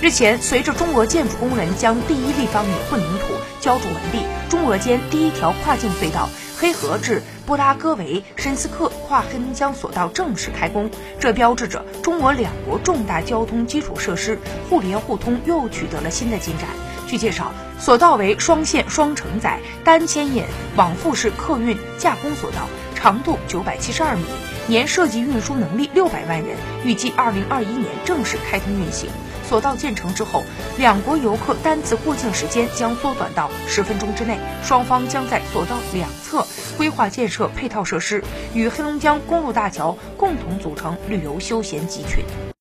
日前，随着中俄建筑工人将第一立方米混凝土浇筑完毕，中俄间第一条跨境隧道黑河至布拉戈维申斯克跨黑龙江索道正式开工，这标志着中俄两国重大交通基础设施互联互通又取得了新的进展。据介绍，索道为双线双承载单牵引往复式客运架空索道，长度九百七十二米，年设计运输能力六百万人，预计二零二一年正式开通运行。索道建成之后，两国游客单次过境时间将缩短到十分钟之内。双方将在索道两侧规划建设配套设施，与黑龙江公路大桥共同组成旅游休闲集群。